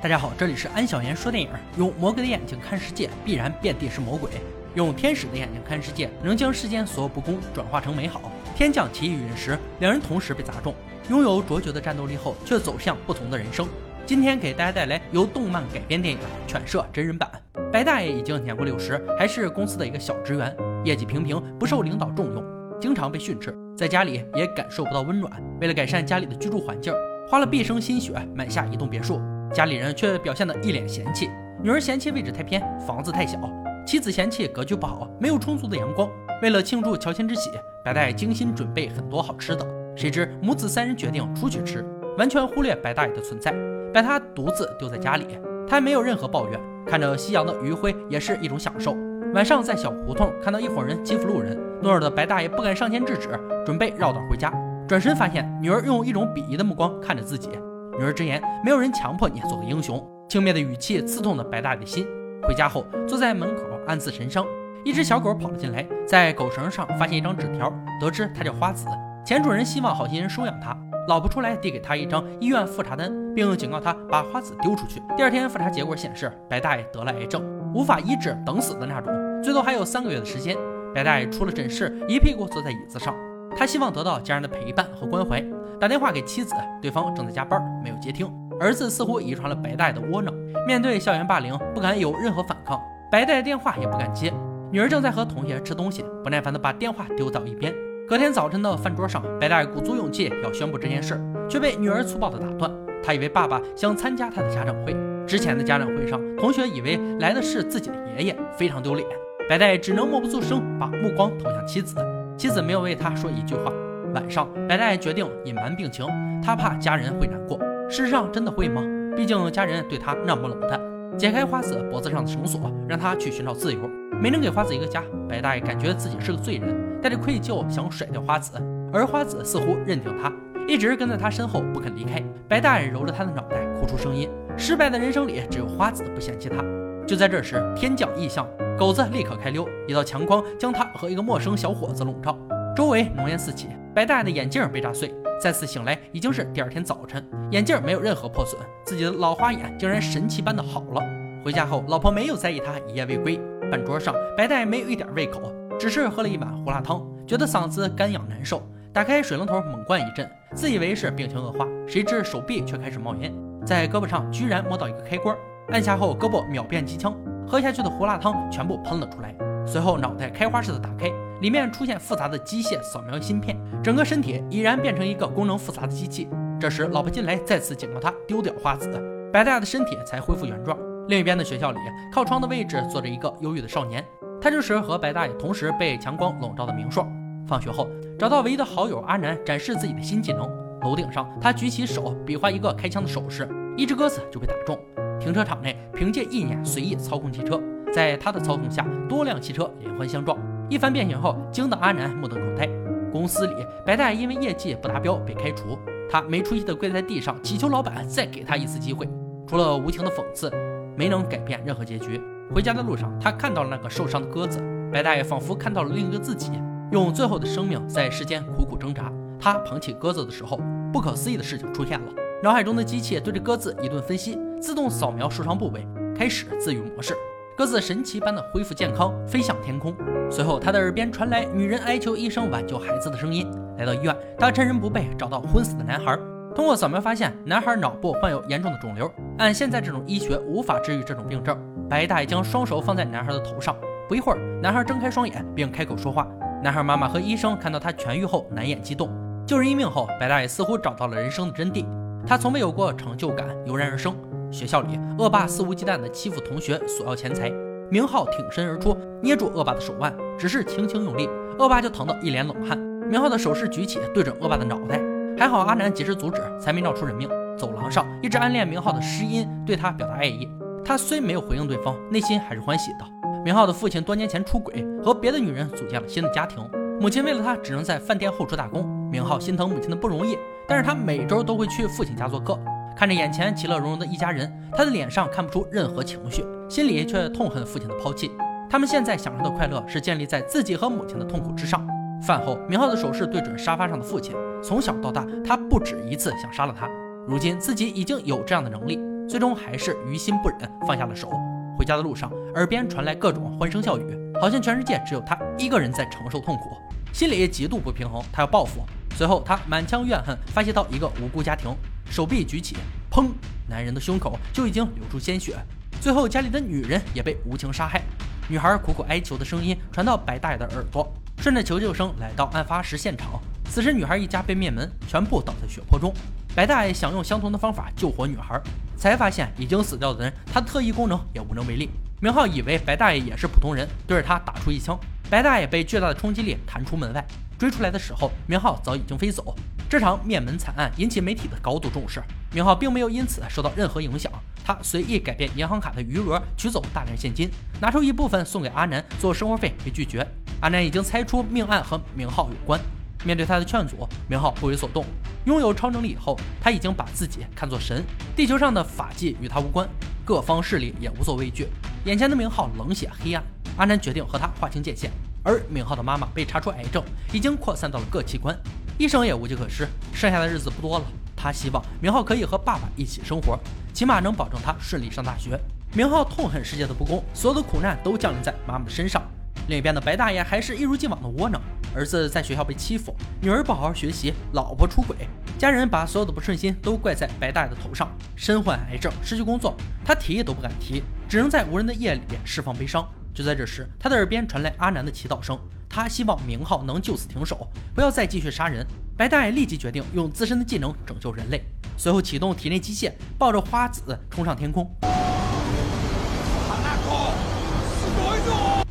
大家好，这里是安小言说电影。用魔鬼的眼睛看世界，必然遍地是魔鬼；用天使的眼睛看世界，能将世间所有不公转化成美好。天降奇异陨石，两人同时被砸中，拥有卓绝的战斗力后，却走向不同的人生。今天给大家带来由动漫改编电影《犬舍》真人版。白大爷已经年过六十，还是公司的一个小职员，业绩平平，不受领导重用，经常被训斥，在家里也感受不到温暖。为了改善家里的居住环境，花了毕生心血买下一栋别墅。家里人却表现得一脸嫌弃，女儿嫌弃位置太偏，房子太小；妻子嫌弃格局不好，没有充足的阳光。为了庆祝乔迁之喜，白大爷精心准备很多好吃的。谁知母子三人决定出去吃，完全忽略白大爷的存在，把他独自丢在家里。他没有任何抱怨，看着夕阳的余晖也是一种享受。晚上在小胡同看到一伙人欺负路人，懦弱的白大爷不敢上前制止，准备绕道回家。转身发现女儿用一种鄙夷的目光看着自己。女儿直言：“没有人强迫你做个英雄。”轻蔑的语气刺痛了白大爷的心。回家后，坐在门口暗自神伤。一只小狗跑了进来，在狗绳上发现一张纸条，得知它叫花子，前主人希望好心人收养它。老婆出来递给他一张医院复查单，并警告他把花子丢出去。第二天复查结果显示，白大爷得了癌症，无法医治，等死的那种，最多还有三个月的时间。白大爷出了诊室，一屁股坐在椅子上。他希望得到家人的陪伴和关怀，打电话给妻子，对方正在加班，没有接听。儿子似乎遗传了白大爷的窝囊，面对校园霸凌不敢有任何反抗，白大爷电话也不敢接。女儿正在和同学吃东西，不耐烦地把电话丢到一边。隔天早晨的饭桌上，白大爷鼓足勇气要宣布这件事，却被女儿粗暴地打断。他以为爸爸想参加他的家长会，之前的家长会上，同学以为来的是自己的爷爷，非常丢脸。白大爷只能默不作声，把目光投向妻子。妻子没有为他说一句话。晚上，白大爷决定隐瞒病情，他怕家人会难过。事实上，真的会吗？毕竟家人对他那么冷淡。解开花子脖子上的绳索，让他去寻找自由。没能给花子一个家，白大爷感觉自己是个罪人，带着愧疚想甩掉花子。而花子似乎认定他，一直跟在他身后不肯离开。白大爷揉着他的脑袋，哭出声音。失败的人生里，只有花子不嫌弃他。就在这时，天降异象。狗子立刻开溜，一道强光将他和一个陌生小伙子笼罩，周围浓烟四起。白大爷的眼镜被炸碎，再次醒来已经是第二天早晨，眼镜没有任何破损，自己的老花眼竟然神奇般的好了。回家后，老婆没有在意他一夜未归。饭桌上，白大爷没有一点胃口，只是喝了一碗胡辣汤，觉得嗓子干痒难受，打开水龙头猛灌一阵，自以为是病情恶化，谁知手臂却开始冒烟，在胳膊上居然摸到一个开关，按下后胳膊秒变机枪。喝下去的胡辣汤全部喷了出来，随后脑袋开花似的打开，里面出现复杂的机械扫描芯片，整个身体已然变成一个功能复杂的机器。这时老婆进来，再次警告他丢掉花子，白大爷的身体才恢复原状。另一边的学校里，靠窗的位置坐着一个忧郁的少年，他就是和白大爷同时被强光笼罩的明硕。放学后找到唯一的好友阿南，展示自己的新技能。楼顶上，他举起手比划一个开枪的手势，一只鸽子就被打中。停车场内，凭借意念随意操控汽车，在他的操控下，多辆汽车连环相撞。一番变形后，惊得阿南目瞪口呆。公司里，白大爷因为业绩不达标被开除，他没出息的跪在地上祈求老板再给他一次机会。除了无情的讽刺，没能改变任何结局。回家的路上，他看到了那个受伤的鸽子，白大爷仿佛看到了另一个自己，用最后的生命在世间苦苦挣扎。他捧起鸽子的时候，不可思议的事情出现了。脑海中的机器对着鸽子一顿分析，自动扫描受伤部位，开始自愈模式。鸽子神奇般的恢复健康，飞向天空。随后，他的耳边传来女人哀求医生挽救孩子的声音。来到医院，他趁人不备，找到昏死的男孩。通过扫描发现，男孩脑部患有严重的肿瘤。按现在这种医学，无法治愈这种病症。白大爷将双手放在男孩的头上，不一会儿，男孩睁开双眼，并开口说话。男孩妈妈和医生看到他痊愈后，难掩激动。救人一命后，白大爷似乎找到了人生的真谛。他从未有过成就感，油然而生。学校里，恶霸肆无忌惮地欺负同学，索要钱财。明浩挺身而出，捏住恶霸的手腕，只是轻轻用力，恶霸就疼得一脸冷汗。明浩的手势举起，对准恶霸的脑袋，还好阿南及时阻止，才没闹出人命。走廊上，一直暗恋明浩的诗音对他表达爱意。他虽没有回应对方，内心还是欢喜的。明浩的父亲多年前出轨，和别的女人组建了新的家庭。母亲为了他，只能在饭店后厨打工。明浩心疼母亲的不容易。但是他每周都会去父亲家做客，看着眼前其乐融融的一家人，他的脸上看不出任何情绪，心里却痛恨父亲的抛弃。他们现在享受的快乐是建立在自己和母亲的痛苦之上。饭后，明浩的手势对准沙发上的父亲。从小到大，他不止一次想杀了他，如今自己已经有这样的能力。最终还是于心不忍，放下了手。回家的路上，耳边传来各种欢声笑语，好像全世界只有他一个人在承受痛苦，心里极度不平衡。他要报复。随后，他满腔怨恨发泄到一个无辜家庭，手臂举起，砰，男人的胸口就已经流出鲜血。最后，家里的女人也被无情杀害。女孩苦苦哀求的声音传到白大爷的耳朵，顺着求救声来到案发时现场。此时，女孩一家被灭门，全部倒在血泊中。白大爷想用相同的方法救活女孩，才发现已经死掉的人，他的特异功能也无能为力。明浩以为白大爷也是普通人，对着他打出一枪。白大爷被巨大的冲击力弹出门外。追出来的时候，明浩早已经飞走。这场灭门惨案引起媒体的高度重视，明浩并没有因此受到任何影响。他随意改变银行卡的余额，取走大量现金，拿出一部分送给阿南做生活费，被拒绝。阿南已经猜出命案和明浩有关。面对他的劝阻，明浩不为所动。拥有超能力以后，他已经把自己看作神，地球上的法纪与他无关，各方势力也无所畏惧。眼前的明浩冷血黑暗，阿南决定和他划清界限。而明浩的妈妈被查出癌症，已经扩散到了各器官，医生也无计可施，剩下的日子不多了。他希望明浩可以和爸爸一起生活，起码能保证他顺利上大学。明浩痛恨世界的不公，所有的苦难都降临在妈妈的身上。另一边的白大爷还是一如既往的窝囊，儿子在学校被欺负，女儿不好好学习，老婆出轨，家人把所有的不顺心都怪在白大爷的头上。身患癌症，失去工作，他提都不敢提，只能在无人的夜里释放悲伤。就在这时，他的耳边传来阿南的祈祷声。他希望明浩能就此停手，不要再继续杀人。白大爷立即决定用自身的技能拯救人类，随后启动体内机械，抱着花子冲上天空。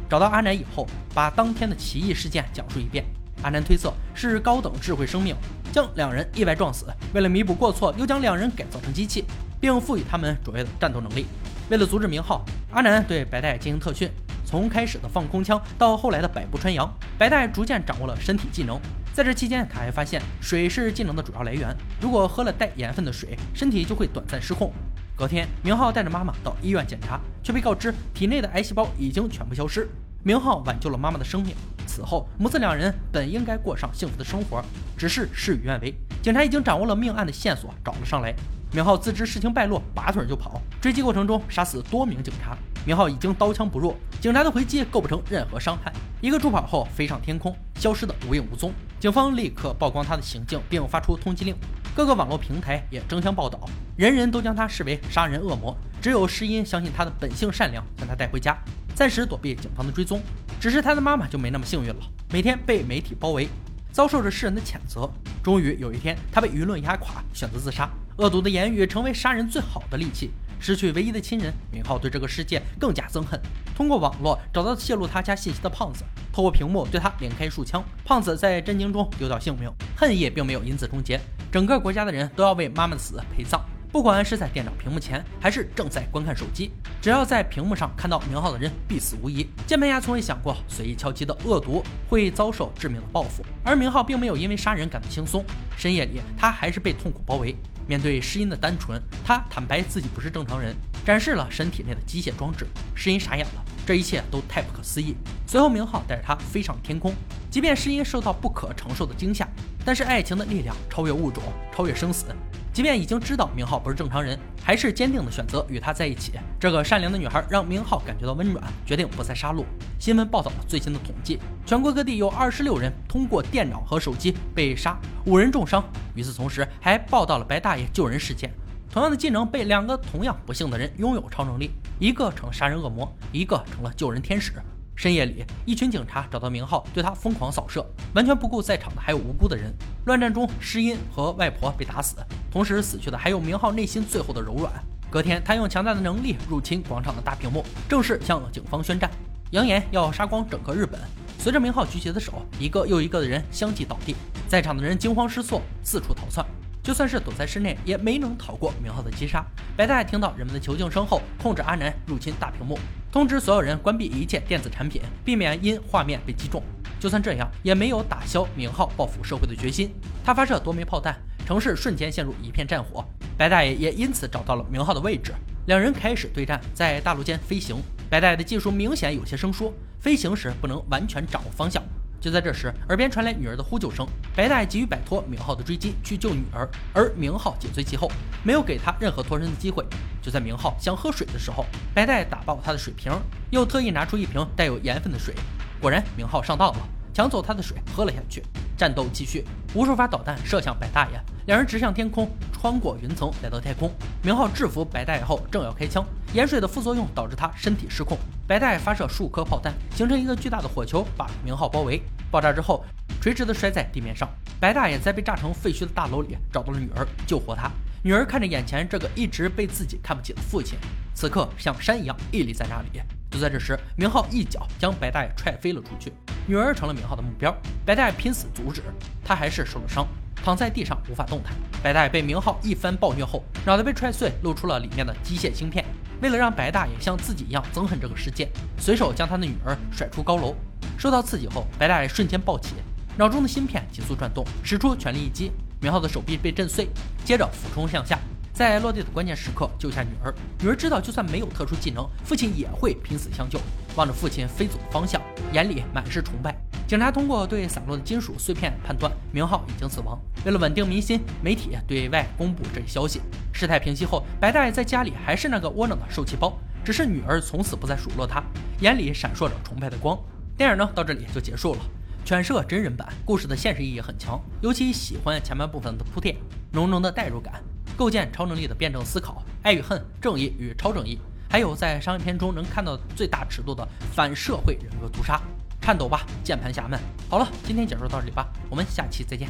找到阿南以后，把当天的奇异事件讲述一遍。阿南推测是高等智慧生命将两人意外撞死，为了弥补过错，又将两人改造成机器，并赋予他们卓越的战斗能力。为了阻止明浩，阿南对白大爷进行特训。从开始的放空枪到后来的百步穿杨，白带逐渐掌握了身体技能。在这期间，他还发现水是技能的主要来源。如果喝了带盐分的水，身体就会短暂失控。隔天，明浩带着妈妈到医院检查，却被告知体内的癌细胞已经全部消失。明浩挽救了妈妈的生命。此后，母子两人本应该过上幸福的生活，只是事与愿违。警察已经掌握了命案的线索，找了上来。明浩自知事情败露，拔腿就跑。追击过程中，杀死多名警察。明浩已经刀枪不入，警察的回击构不成任何伤害。一个助跑后飞上天空，消失的无影无踪。警方立刻曝光他的行径，并发出通缉令。各个网络平台也争相报道，人人都将他视为杀人恶魔。只有诗音相信他的本性善良，将他带回家，暂时躲避警方的追踪。只是他的妈妈就没那么幸运了，每天被媒体包围，遭受着世人的谴责。终于有一天，他被舆论压垮，选择自杀。恶毒的言语成为杀人最好的利器。失去唯一的亲人，明浩对这个世界更加憎恨。通过网络找到泄露他家信息的胖子，透过屏幕对他连开数枪。胖子在震惊中丢掉性命，恨意并没有因此终结。整个国家的人都要为妈妈的死陪葬，不管是在电脑屏幕前，还是正在观看手机，只要在屏幕上看到明浩的人，必死无疑。键盘侠从未想过，随意敲击的恶毒会遭受致命的报复，而明浩并没有因为杀人感到轻松。深夜里，他还是被痛苦包围。面对诗音的单纯，他坦白自己不是正常人，展示了身体内的机械装置。诗音傻眼了，这一切都太不可思议。随后，明浩带着他飞上天空。即便诗音受到不可承受的惊吓，但是爱情的力量超越物种，超越生死。即便已经知道明浩不是正常人，还是坚定的选择与他在一起。这个善良的女孩让明浩感觉到温暖，决定不再杀戮。新闻报道了最新的统计，全国各地有二十六人通过电脑和手机被杀，五人重伤。与此同时，还报道了白大爷救人事件。同样的技能被两个同样不幸的人拥有超能力，一个成了杀人恶魔，一个成了救人天使。深夜里，一群警察找到明浩，对他疯狂扫射，完全不顾在场的还有无辜的人。乱战中，诗音和外婆被打死，同时死去的还有明浩内心最后的柔软。隔天，他用强大的能力入侵广场的大屏幕，正式向警方宣战，扬言要杀光整个日本。随着明浩举起的手，一个又一个的人相继倒地，在场的人惊慌失措，四处逃窜。就算是躲在室内，也没能逃过明浩的击杀。白大爷听到人们的求救声后，控制阿南入侵大屏幕，通知所有人关闭一切电子产品，避免因画面被击中。就算这样，也没有打消明浩报复社会的决心。他发射多枚炮弹，城市瞬间陷入一片战火。白大爷也因此找到了明浩的位置，两人开始对战，在大陆间飞行。白大爷的技术明显有些生疏，飞行时不能完全掌握方向。就在这时，耳边传来女儿的呼救声，白带急于摆脱明浩的追击，去救女儿，而明浩紧随其后，没有给他任何脱身的机会。就在明浩想喝水的时候，白带打爆他的水瓶，又特意拿出一瓶带有盐分的水。果然，明浩上当了，抢走他的水喝了下去。战斗继续，无数发导弹射向白大爷，两人直向天空，穿过云层来到太空。明浩制服白大爷后，正要开枪，盐水的副作用导致他身体失控。白大爷发射数颗炮弹，形成一个巨大的火球，把明浩包围。爆炸之后。垂直的摔在地面上，白大爷在被炸成废墟的大楼里找到了女儿，救活她。女儿看着眼前这个一直被自己看不起的父亲，此刻像山一样屹立在那里。就在这时，明浩一脚将白大爷踹飞了出去，女儿成了明浩的目标。白大爷拼死阻止，他还是受了伤，躺在地上无法动弹。白大爷被明浩一番暴虐后，脑袋被踹碎，露出了里面的机械芯片。为了让白大爷像自己一样憎恨这个世界，随手将他的女儿甩出高楼。受到刺激后，白大爷瞬间暴起。脑中的芯片急速转动，使出全力一击，明浩的手臂被震碎，接着俯冲向下，在落地的关键时刻救下女儿。女儿知道，就算没有特殊技能，父亲也会拼死相救。望着父亲飞走的方向，眼里满是崇拜。警察通过对散落的金属碎片判断，明浩已经死亡。为了稳定民心，媒体对外公布这一消息。事态平息后，白大爷在家里还是那个窝囊的受气包，只是女儿从此不再数落他，眼里闪烁着崇拜的光。电影呢，到这里就结束了。犬舍真人版故事的现实意义很强，尤其喜欢前半部分的铺垫，浓浓的代入感，构建超能力的辩证思考，爱与恨，正义与超正义，还有在商业片中能看到最大尺度的反社会人格屠杀，颤抖吧，键盘侠们！好了，今天讲述到这里吧，我们下期再见。